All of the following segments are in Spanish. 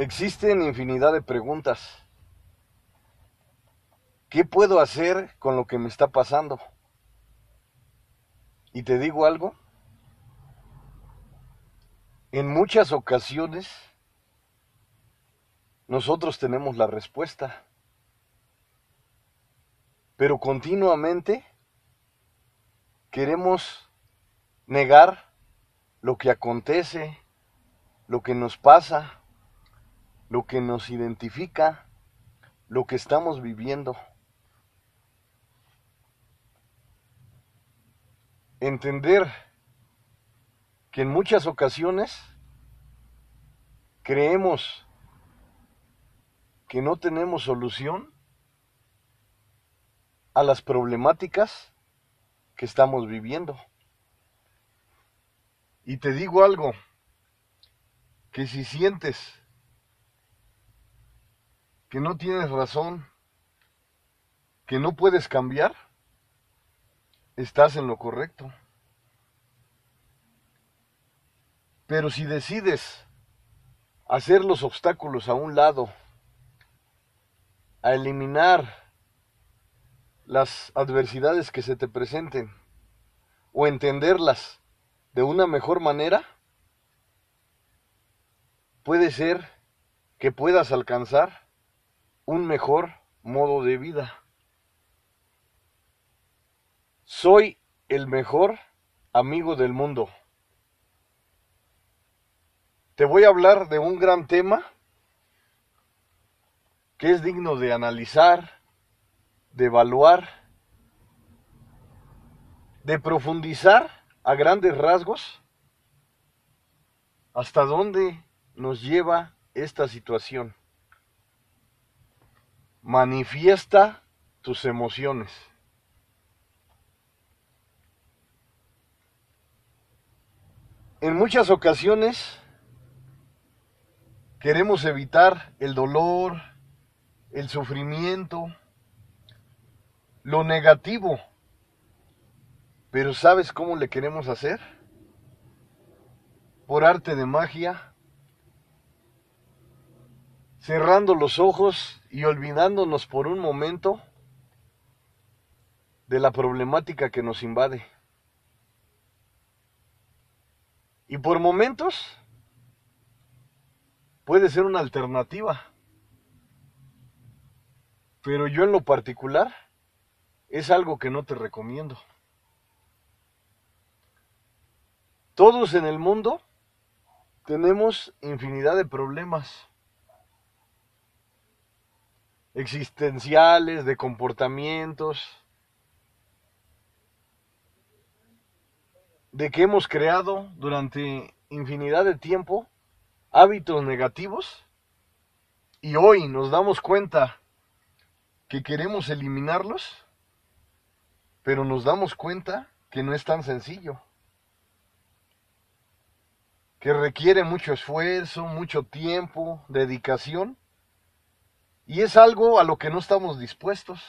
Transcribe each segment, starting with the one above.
Existen infinidad de preguntas. ¿Qué puedo hacer con lo que me está pasando? Y te digo algo, en muchas ocasiones nosotros tenemos la respuesta, pero continuamente queremos negar lo que acontece, lo que nos pasa, lo que nos identifica, lo que estamos viviendo. Entender que en muchas ocasiones creemos que no tenemos solución a las problemáticas que estamos viviendo. Y te digo algo, que si sientes que no tienes razón, que no puedes cambiar, estás en lo correcto. Pero si decides hacer los obstáculos a un lado, a eliminar las adversidades que se te presenten o entenderlas de una mejor manera, puede ser que puedas alcanzar un mejor modo de vida. Soy el mejor amigo del mundo. Te voy a hablar de un gran tema que es digno de analizar, de evaluar, de profundizar a grandes rasgos hasta dónde nos lleva esta situación manifiesta tus emociones. En muchas ocasiones queremos evitar el dolor, el sufrimiento, lo negativo. Pero ¿sabes cómo le queremos hacer? Por arte de magia, cerrando los ojos y olvidándonos por un momento de la problemática que nos invade. Y por momentos puede ser una alternativa. Pero yo en lo particular es algo que no te recomiendo. Todos en el mundo tenemos infinidad de problemas existenciales, de comportamientos, de que hemos creado durante infinidad de tiempo hábitos negativos y hoy nos damos cuenta que queremos eliminarlos, pero nos damos cuenta que no es tan sencillo, que requiere mucho esfuerzo, mucho tiempo, dedicación y es algo a lo que no estamos dispuestos.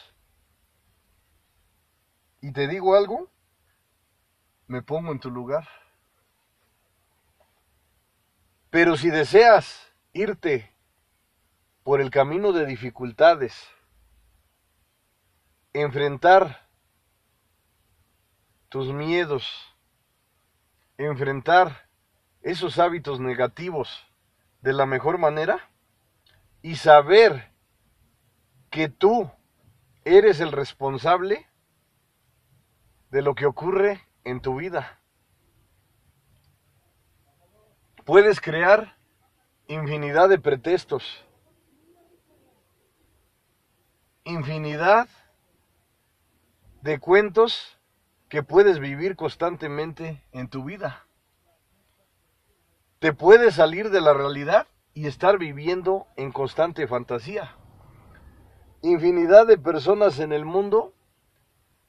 Y te digo algo, me pongo en tu lugar. Pero si deseas irte por el camino de dificultades, enfrentar tus miedos, enfrentar esos hábitos negativos de la mejor manera y saber que tú eres el responsable de lo que ocurre en tu vida. Puedes crear infinidad de pretextos, infinidad de cuentos que puedes vivir constantemente en tu vida. Te puedes salir de la realidad y estar viviendo en constante fantasía infinidad de personas en el mundo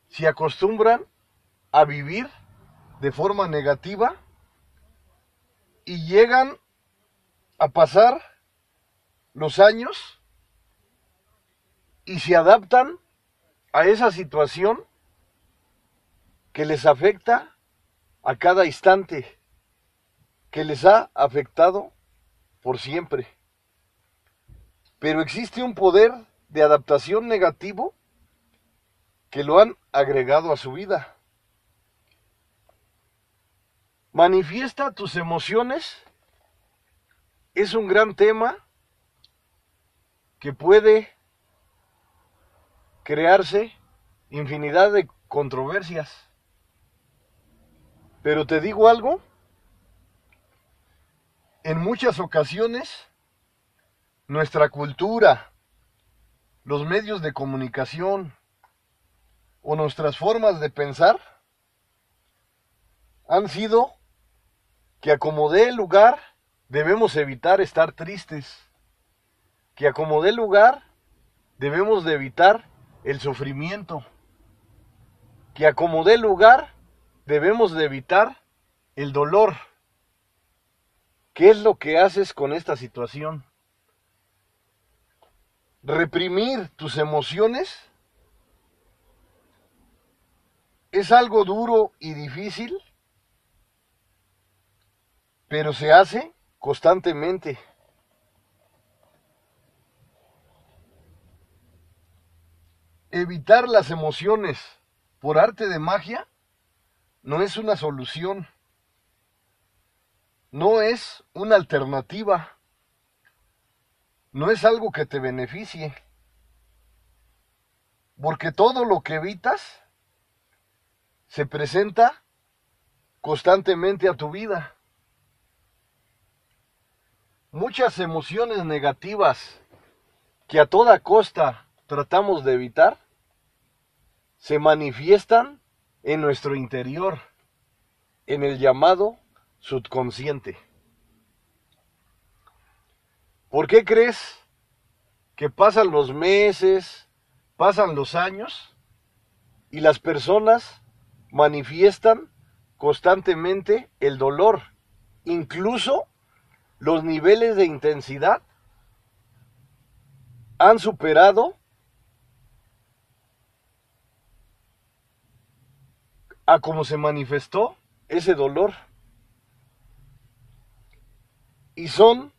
se acostumbran a vivir de forma negativa y llegan a pasar los años y se adaptan a esa situación que les afecta a cada instante, que les ha afectado por siempre. pero existe un poder de adaptación negativo que lo han agregado a su vida. Manifiesta tus emociones es un gran tema que puede crearse infinidad de controversias. Pero te digo algo, en muchas ocasiones nuestra cultura, los medios de comunicación o nuestras formas de pensar han sido que acomodé el lugar debemos evitar estar tristes, que acomodé el lugar debemos de evitar el sufrimiento, que acomodé el lugar debemos de evitar el dolor. ¿Qué es lo que haces con esta situación? Reprimir tus emociones es algo duro y difícil, pero se hace constantemente. Evitar las emociones por arte de magia no es una solución no es una alternativa, no es algo que te beneficie, porque todo lo que evitas se presenta constantemente a tu vida. Muchas emociones negativas que a toda costa tratamos de evitar se manifiestan en nuestro interior, en el llamado subconsciente. ¿Por qué crees que pasan los meses, pasan los años y las personas manifiestan constantemente el dolor, incluso los niveles de intensidad han superado a cómo se manifestó ese dolor y son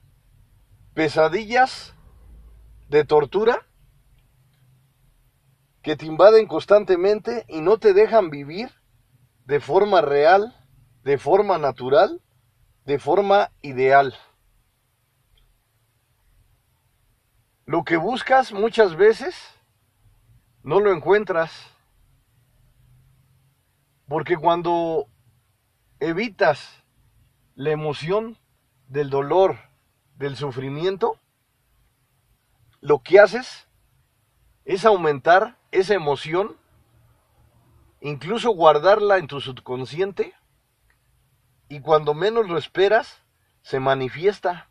pesadillas de tortura que te invaden constantemente y no te dejan vivir de forma real, de forma natural, de forma ideal. Lo que buscas muchas veces no lo encuentras. Porque cuando evitas la emoción del dolor, del sufrimiento, lo que haces es aumentar esa emoción, incluso guardarla en tu subconsciente, y cuando menos lo esperas, se manifiesta.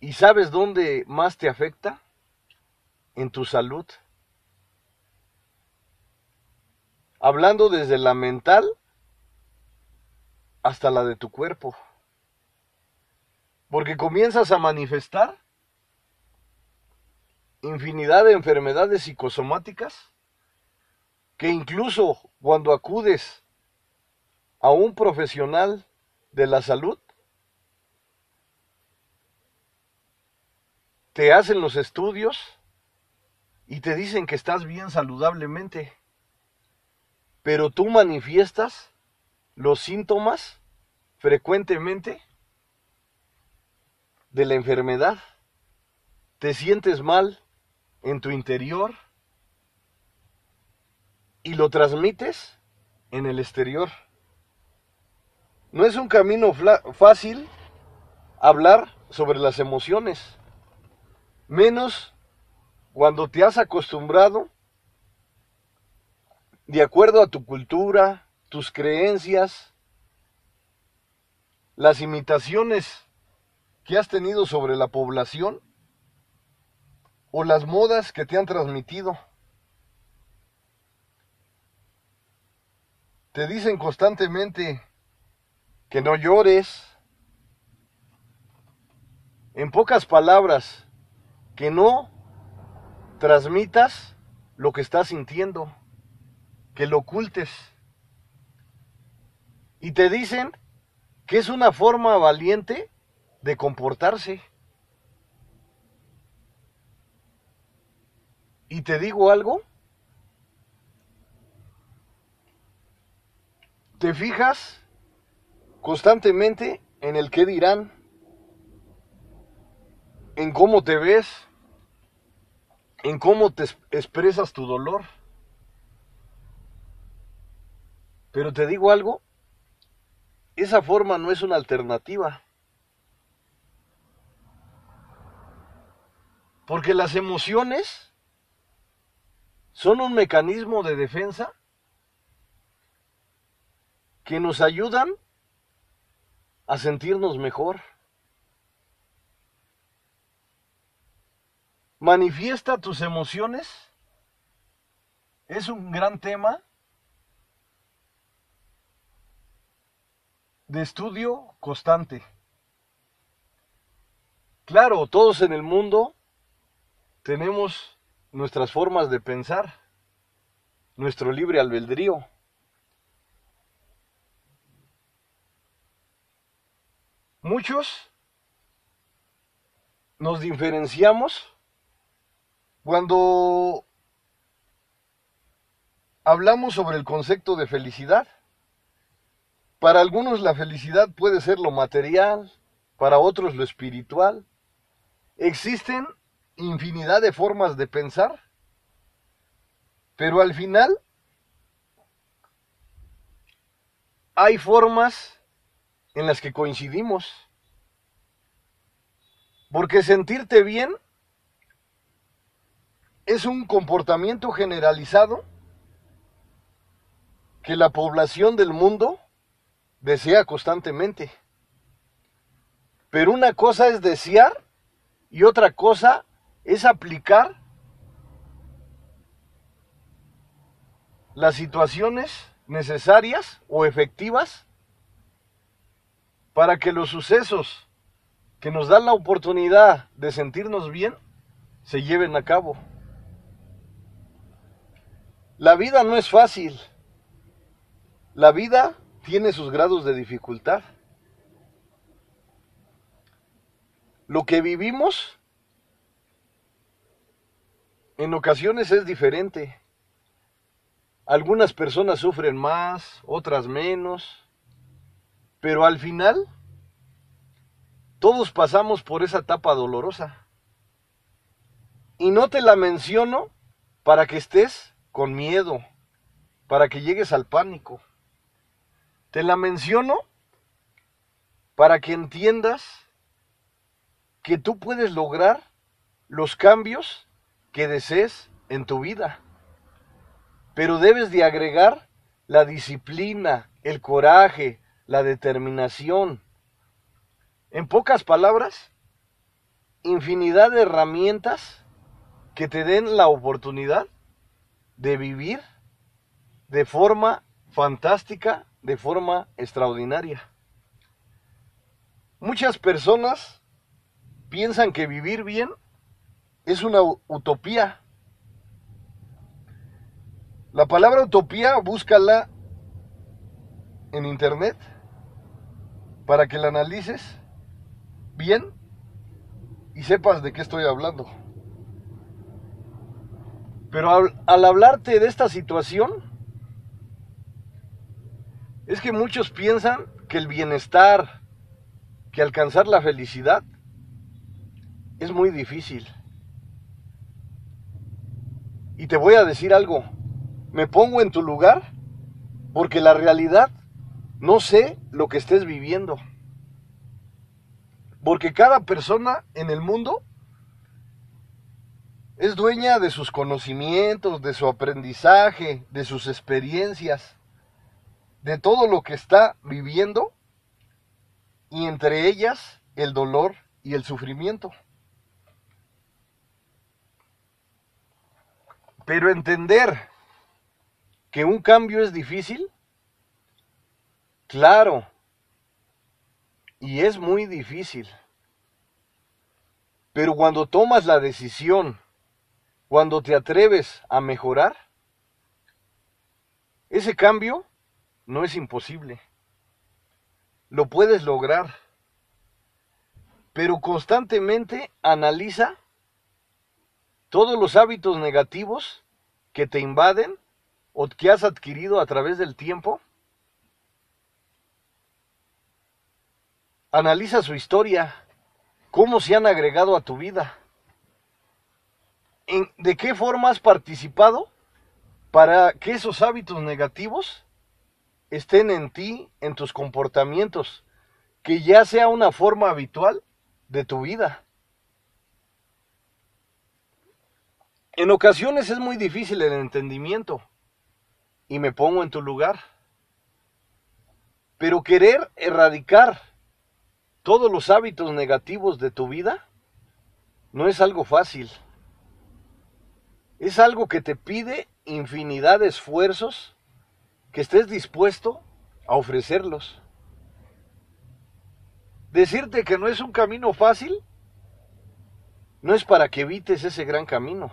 ¿Y sabes dónde más te afecta? En tu salud. Hablando desde la mental hasta la de tu cuerpo. Porque comienzas a manifestar infinidad de enfermedades psicosomáticas que incluso cuando acudes a un profesional de la salud, te hacen los estudios y te dicen que estás bien saludablemente, pero tú manifiestas los síntomas frecuentemente de la enfermedad. Te sientes mal en tu interior y lo transmites en el exterior. No es un camino fácil hablar sobre las emociones, menos cuando te has acostumbrado, de acuerdo a tu cultura, tus creencias, las imitaciones que has tenido sobre la población o las modas que te han transmitido. Te dicen constantemente que no llores. En pocas palabras, que no transmitas lo que estás sintiendo, que lo ocultes. Y te dicen que es una forma valiente de comportarse. Y te digo algo, te fijas constantemente en el qué dirán, en cómo te ves, en cómo te expresas tu dolor. Pero te digo algo, esa forma no es una alternativa. Porque las emociones son un mecanismo de defensa que nos ayudan a sentirnos mejor. Manifiesta tus emociones. Es un gran tema de estudio constante. Claro, todos en el mundo tenemos nuestras formas de pensar, nuestro libre albedrío. Muchos nos diferenciamos cuando hablamos sobre el concepto de felicidad. Para algunos la felicidad puede ser lo material, para otros lo espiritual. Existen infinidad de formas de pensar, pero al final hay formas en las que coincidimos. Porque sentirte bien es un comportamiento generalizado que la población del mundo desea constantemente. Pero una cosa es desear y otra cosa es aplicar las situaciones necesarias o efectivas para que los sucesos que nos dan la oportunidad de sentirnos bien se lleven a cabo. La vida no es fácil. La vida tiene sus grados de dificultad. Lo que vivimos en ocasiones es diferente. Algunas personas sufren más, otras menos, pero al final todos pasamos por esa etapa dolorosa. Y no te la menciono para que estés con miedo, para que llegues al pánico. Te la menciono para que entiendas que tú puedes lograr los cambios que desees en tu vida. Pero debes de agregar la disciplina, el coraje, la determinación. En pocas palabras, infinidad de herramientas que te den la oportunidad de vivir de forma fantástica, de forma extraordinaria. Muchas personas piensan que vivir bien es una utopía. La palabra utopía, búscala en internet para que la analices bien y sepas de qué estoy hablando. Pero al, al, hablarte de esta situación, es que muchos piensan que el bienestar, que alcanzar la felicidad, es muy difícil. Y te voy a decir algo, me pongo en tu lugar porque la realidad no sé lo que estés viviendo. Porque cada persona en el mundo es dueña de sus conocimientos, de su aprendizaje, de sus experiencias, de todo lo que está viviendo y entre ellas el dolor y el sufrimiento. Pero entender que un cambio es difícil, claro, y es muy difícil. Pero cuando tomas la decisión, cuando te atreves a mejorar, ese cambio no es imposible. Lo puedes lograr. Pero constantemente analiza todos los hábitos negativos que te invaden o que has adquirido a través del tiempo. Analiza su historia, cómo se han agregado a tu vida, en, de qué forma has participado para que esos hábitos negativos estén en ti, en tus comportamientos, que ya sea una forma habitual de tu vida. En ocasiones es muy difícil el entendimiento y me pongo en tu lugar. Pero querer erradicar todos los hábitos negativos de tu vida no es algo fácil. Es algo que te pide infinidad de esfuerzos que estés dispuesto a ofrecerlos. Decirte que no es un camino fácil no es para que evites ese gran camino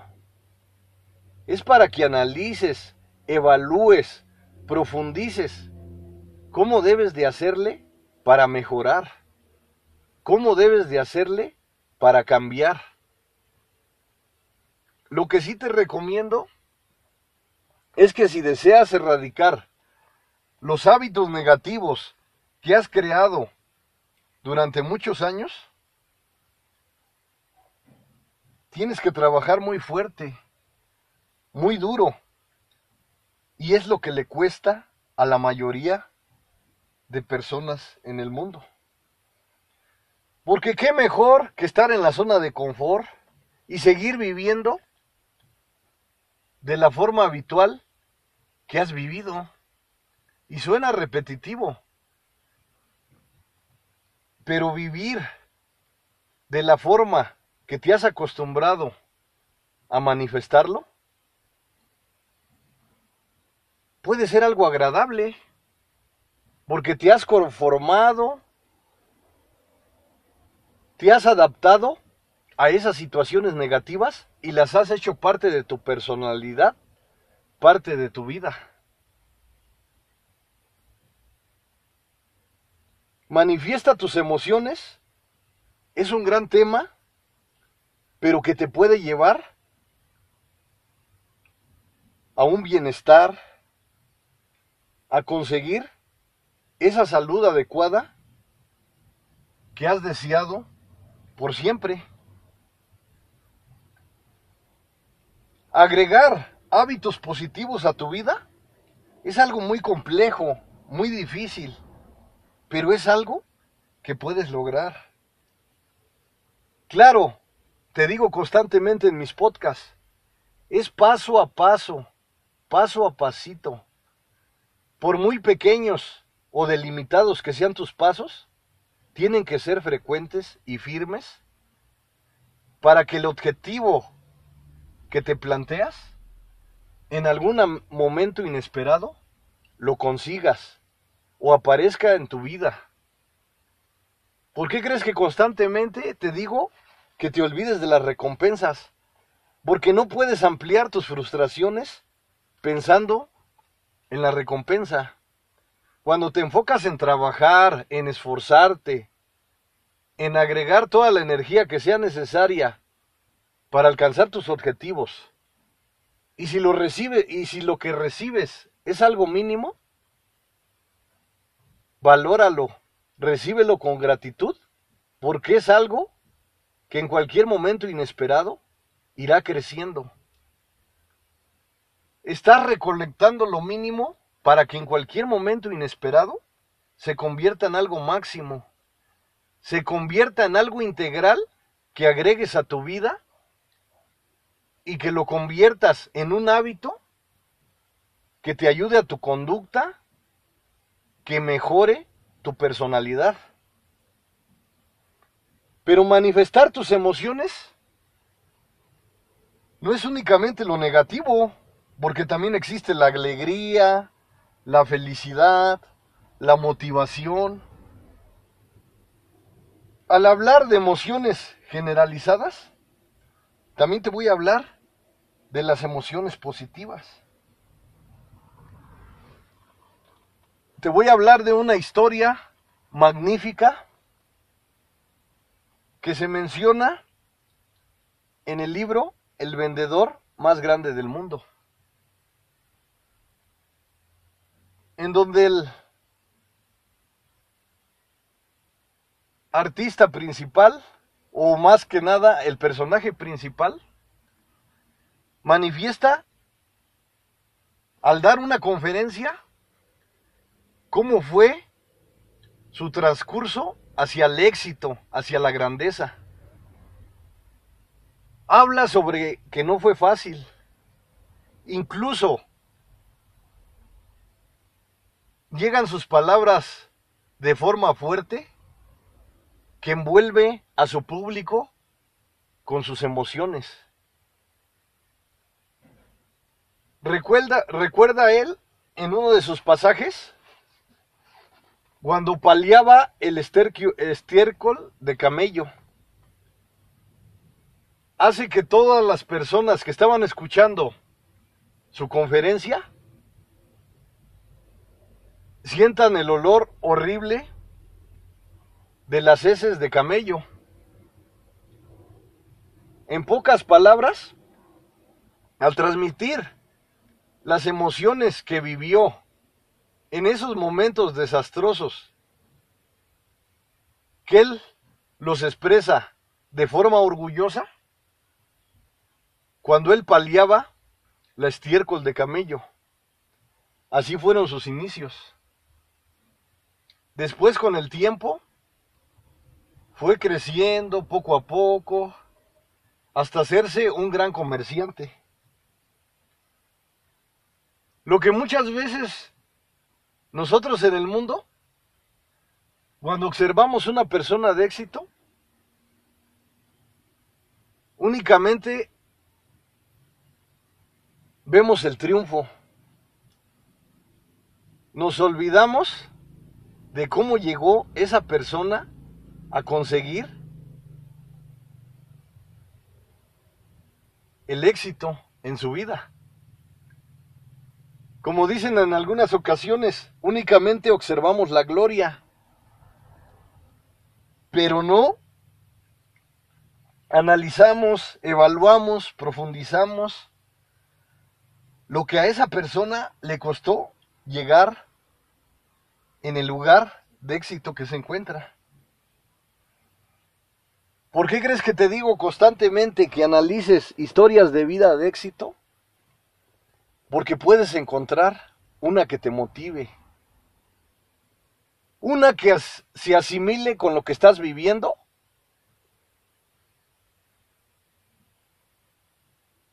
es para que analices, evalúes, profundices cómo debes de hacerle para mejorar, cómo debes de hacerle para cambiar. Lo que sí te recomiendo es que si deseas erradicar los hábitos negativos que has creado durante muchos años, tienes que trabajar muy fuerte muy duro. Y es lo que le cuesta a la mayoría de personas en el mundo. Porque qué mejor que estar en la zona de confort y seguir viviendo de la forma habitual que has vivido. Y suena repetitivo. Pero vivir de la forma que te has acostumbrado a manifestarlo puede ser algo agradable, porque te has conformado, te has adaptado a esas situaciones negativas y las has hecho parte de tu personalidad, parte de tu vida. Manifiesta tus emociones, es un gran tema, pero que te puede llevar a un bienestar, a conseguir esa salud adecuada que has deseado por siempre. Agregar hábitos positivos a tu vida es algo muy complejo, muy difícil, pero es algo que puedes lograr. Claro, te digo constantemente en mis podcasts, es paso a paso, paso a pasito por muy pequeños o delimitados que sean tus pasos, tienen que ser frecuentes y firmes para que el objetivo que te planteas en algún momento inesperado lo consigas o aparezca en tu vida. ¿Por qué crees que constantemente te digo que te olvides de las recompensas? Porque no puedes ampliar tus frustraciones pensando en la recompensa. Cuando te enfocas en trabajar, en esforzarte, en agregar toda la energía que sea necesaria para alcanzar tus objetivos. Y si lo recibe y si lo que recibes es algo mínimo, valóralo, recíbelo con gratitud, porque es algo que en cualquier momento inesperado irá creciendo. Estás recolectando lo mínimo para que en cualquier momento inesperado se convierta en algo máximo, se convierta en algo integral que agregues a tu vida y que lo conviertas en un hábito que te ayude a tu conducta, que mejore tu personalidad. Pero manifestar tus emociones no es únicamente lo negativo porque también existe la alegría, la felicidad, la motivación. Al hablar de emociones generalizadas, también te voy a hablar de las emociones positivas. Te voy a hablar de una historia magnífica que se menciona en el libro el vendedor más grande del mundo. En donde el artista principal, o más que nada el personaje principal, manifiesta al dar una conferencia cómo fue su transcurso hacia el éxito, hacia la grandeza. Habla sobre que no fue fácil. Incluso llegan sus palabras de forma fuerte que envuelve a su público con sus emociones. Recuerda, recuerda él en uno de sus pasajes cuando paliaba el estiércol de camello. Hace que todas las personas que estaban escuchando su conferencia sientan el olor horrible de las heces de camello. En pocas palabras, al transmitir las emociones que vivió en esos momentos desastrosos, que él los expresa de forma orgullosa, cuando él paliaba la estiércol de camello. Así fueron sus inicios. Después con el tiempo fue creciendo poco a poco hasta hacerse un gran comerciante. Lo que muchas veces nosotros en el mundo, cuando observamos una persona de éxito, únicamente vemos el triunfo. Nos olvidamos de cómo llegó esa persona a conseguir el éxito en su vida. Como dicen en algunas ocasiones, únicamente observamos la gloria, pero no analizamos, evaluamos, profundizamos lo que a esa persona le costó llegar en el lugar de éxito que se encuentra. ¿Por qué crees que te digo constantemente que analices historias de vida de éxito? Porque puedes encontrar una que te motive. Una que se asimile con lo que estás viviendo.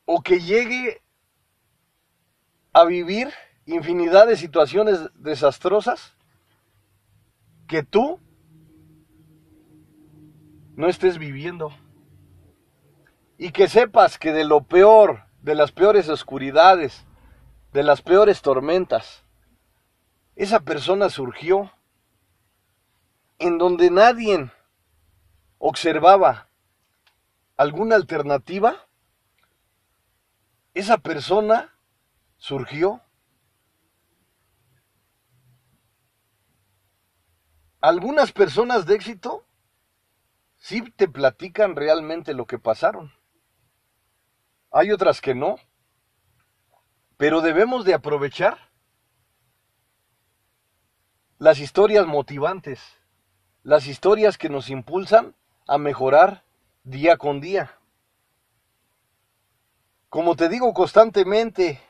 O que llegue a vivir infinidad de situaciones desastrosas que tú no estés viviendo. Y que sepas que de lo peor, de las peores oscuridades, de las peores tormentas, esa persona surgió en donde nadie observaba alguna alternativa, esa persona surgió. Algunas personas de éxito sí te platican realmente lo que pasaron. Hay otras que no. Pero debemos de aprovechar las historias motivantes, las historias que nos impulsan a mejorar día con día. Como te digo constantemente,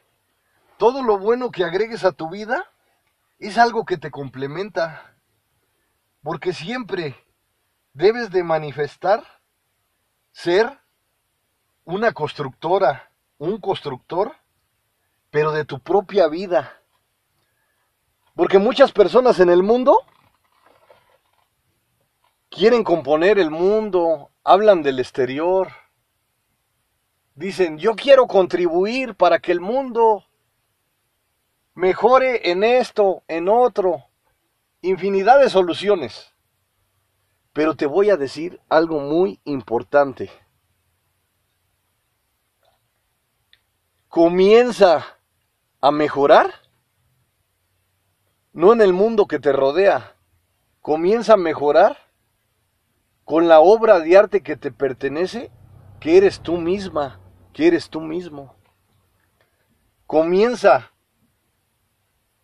todo lo bueno que agregues a tu vida es algo que te complementa, porque siempre debes de manifestar ser una constructora, un constructor pero de tu propia vida. Porque muchas personas en el mundo quieren componer el mundo, hablan del exterior, dicen, yo quiero contribuir para que el mundo mejore en esto, en otro, infinidad de soluciones. Pero te voy a decir algo muy importante. Comienza a mejorar, no en el mundo que te rodea. Comienza a mejorar con la obra de arte que te pertenece, que eres tú misma, que eres tú mismo. Comienza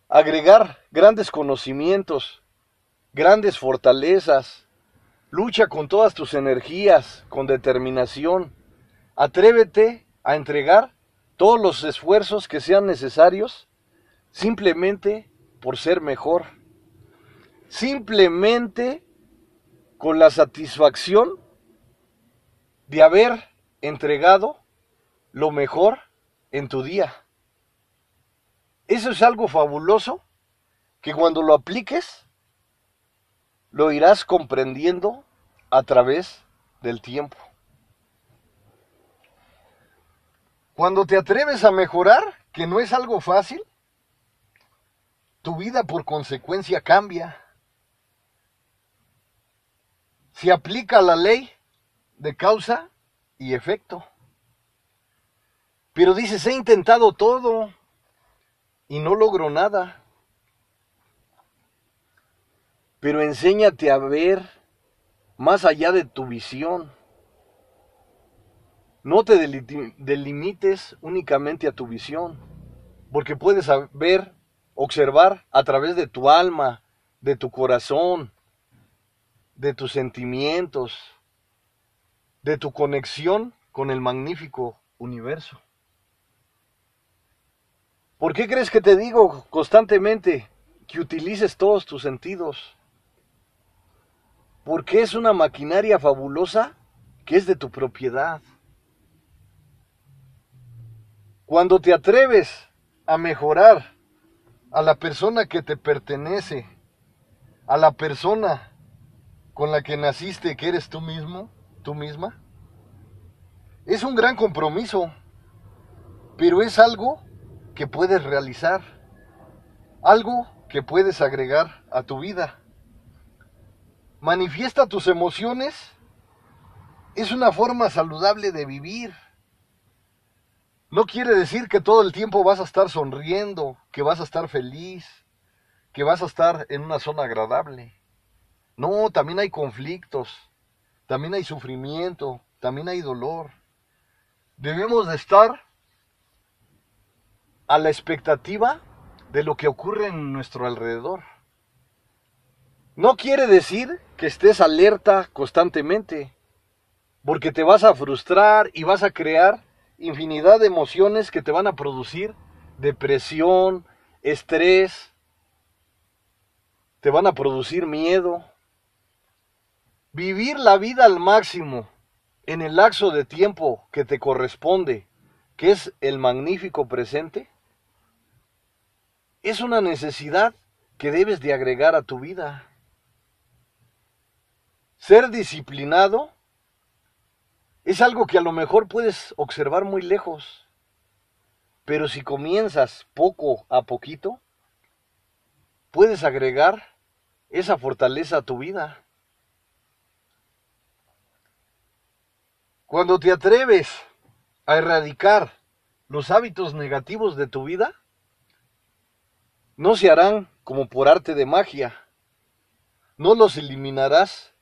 agregar grandes conocimientos, grandes fortalezas. Lucha con todas tus energías, con determinación. Atrévete a entregar todos los esfuerzos que sean necesarios simplemente por ser mejor. Simplemente con la satisfacción de haber entregado lo mejor en tu día. Eso es algo fabuloso que cuando lo apliques lo irás comprendiendo a través del tiempo. Cuando te atreves a mejorar, que no es algo fácil, tu vida por consecuencia cambia. Se aplica la ley de causa y efecto. Pero dices, he intentado todo y no logro nada. Pero enséñate a ver más allá de tu visión. No te delimites únicamente a tu visión, porque puedes ver, observar a través de tu alma, de tu corazón, de tus sentimientos, de tu conexión con el magnífico universo. ¿Por qué crees que te digo constantemente que utilices todos tus sentidos? Porque es una maquinaria fabulosa que es de tu propiedad. Cuando te atreves a mejorar a la persona que te pertenece, a la persona con la que naciste, que eres tú mismo, tú misma, es un gran compromiso, pero es algo que puedes realizar, algo que puedes agregar a tu vida. Manifiesta tus emociones es una forma saludable de vivir. No quiere decir que todo el tiempo vas a estar sonriendo, que vas a estar feliz, que vas a estar en una zona agradable. No, también hay conflictos, también hay sufrimiento, también hay dolor. Debemos de estar a la expectativa de lo que ocurre en nuestro alrededor. No quiere decir que estés alerta constantemente, porque te vas a frustrar y vas a crear infinidad de emociones que te van a producir depresión, estrés, te van a producir miedo. Vivir la vida al máximo en el lapso de tiempo que te corresponde, que es el magnífico presente, es una necesidad que debes de agregar a tu vida. Ser disciplinado es algo que a lo mejor puedes observar muy lejos, pero si comienzas poco a poquito, puedes agregar esa fortaleza a tu vida. Cuando te atreves a erradicar los hábitos negativos de tu vida, no se harán como por arte de magia. No los eliminarás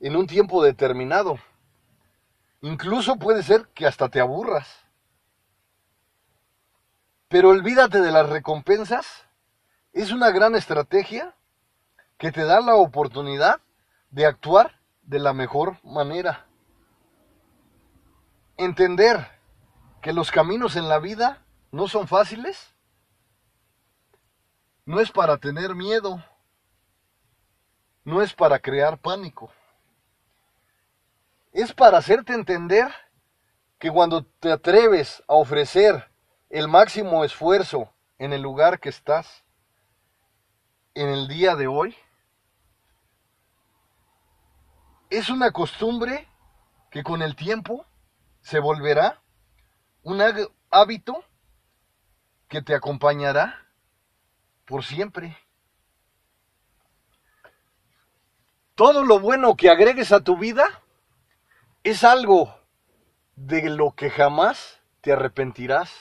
en un tiempo determinado. Incluso puede ser que hasta te aburras. Pero olvídate de las recompensas. Es una gran estrategia que te da la oportunidad de actuar de la mejor manera. Entender que los caminos en la vida no son fáciles no es para tener miedo, no es para crear pánico. Es para hacerte entender que cuando te atreves a ofrecer el máximo esfuerzo en el lugar que estás, en el día de hoy, es una costumbre que con el tiempo se volverá un hábito que te acompañará por siempre. Todo lo bueno que agregues a tu vida es algo de lo que jamás te arrepentirás.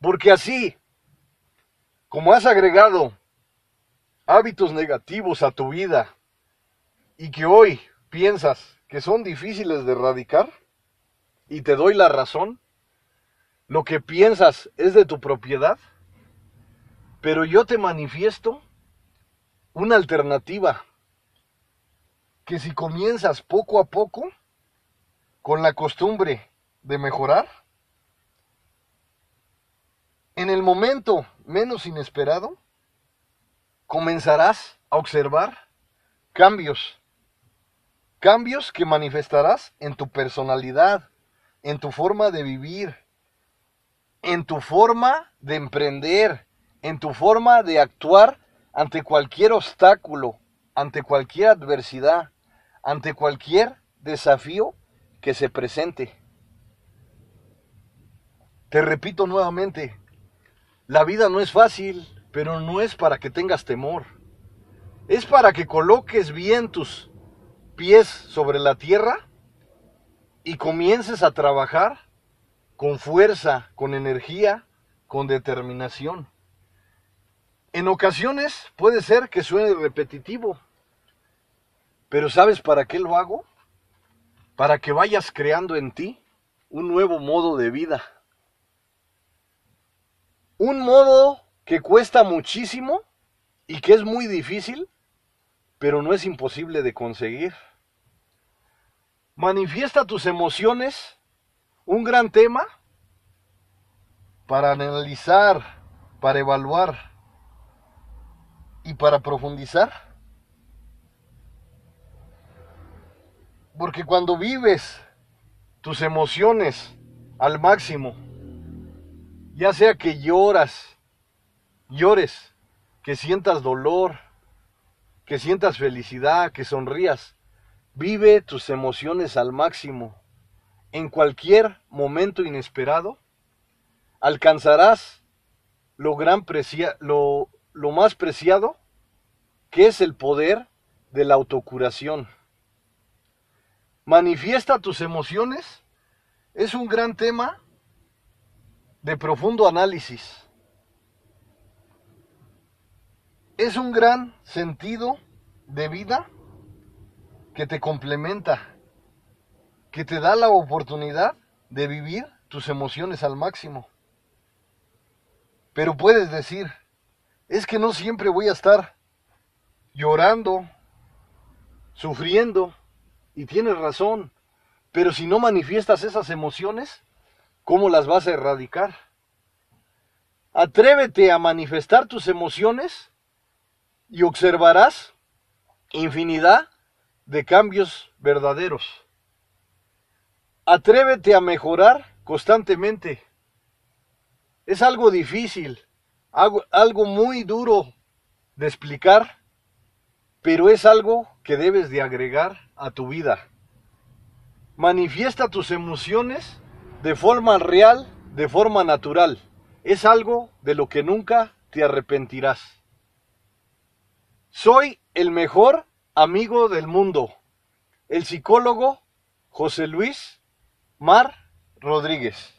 Porque así, como has agregado hábitos negativos a tu vida y que hoy piensas que son difíciles de erradicar, y te doy la razón, lo que piensas es de tu propiedad, pero yo te manifiesto una alternativa, que si comienzas poco a poco, con la costumbre de mejorar, en el momento menos inesperado, comenzarás a observar cambios, cambios que manifestarás en tu personalidad, en tu forma de vivir, en tu forma de emprender, en tu forma de actuar ante cualquier obstáculo, ante cualquier adversidad, ante cualquier desafío que se presente. Te repito nuevamente, la vida no es fácil, pero no es para que tengas temor. Es para que coloques bien tus pies sobre la tierra y comiences a trabajar con fuerza, con energía, con determinación. En ocasiones puede ser que suene repetitivo, pero ¿sabes para qué lo hago? Para que vayas creando en ti un nuevo modo de vida. Un modo que cuesta muchísimo y que es muy difícil, pero no es imposible de conseguir. Manifiesta tus emociones, un gran tema para analizar, para evaluar y para profundizar. Porque cuando vives tus emociones al máximo, ya sea que lloras, llores, que sientas dolor, que sientas felicidad, que sonrías. Vive tus emociones al máximo. En cualquier momento inesperado, alcanzarás lo, gran lo, lo más preciado, que es el poder de la autocuración. Manifiesta tus emociones es un gran tema de profundo análisis. es un gran sentido de vida que te complementa, que te da la oportunidad de vivir tus emociones al máximo. Pero puedes decir, es que no siempre voy a estar llorando, sufriendo, y tienes razón, pero si no manifiestas esas emociones, ¿cómo las vas a erradicar? Atrévete a manifestar tus emociones y observarás infinidad de cambios verdaderos. Atrévete a mejorar constantemente. Es algo difícil, algo, algo, muy duro de explicar, pero es algo que debes de agregar a tu vida. Manifiesta tus emociones de forma real, de forma natural. Es algo de lo que nunca te arrepentirás. Soy el mejor amigo del mundo. El psicólogo José Luis Mar Rodríguez.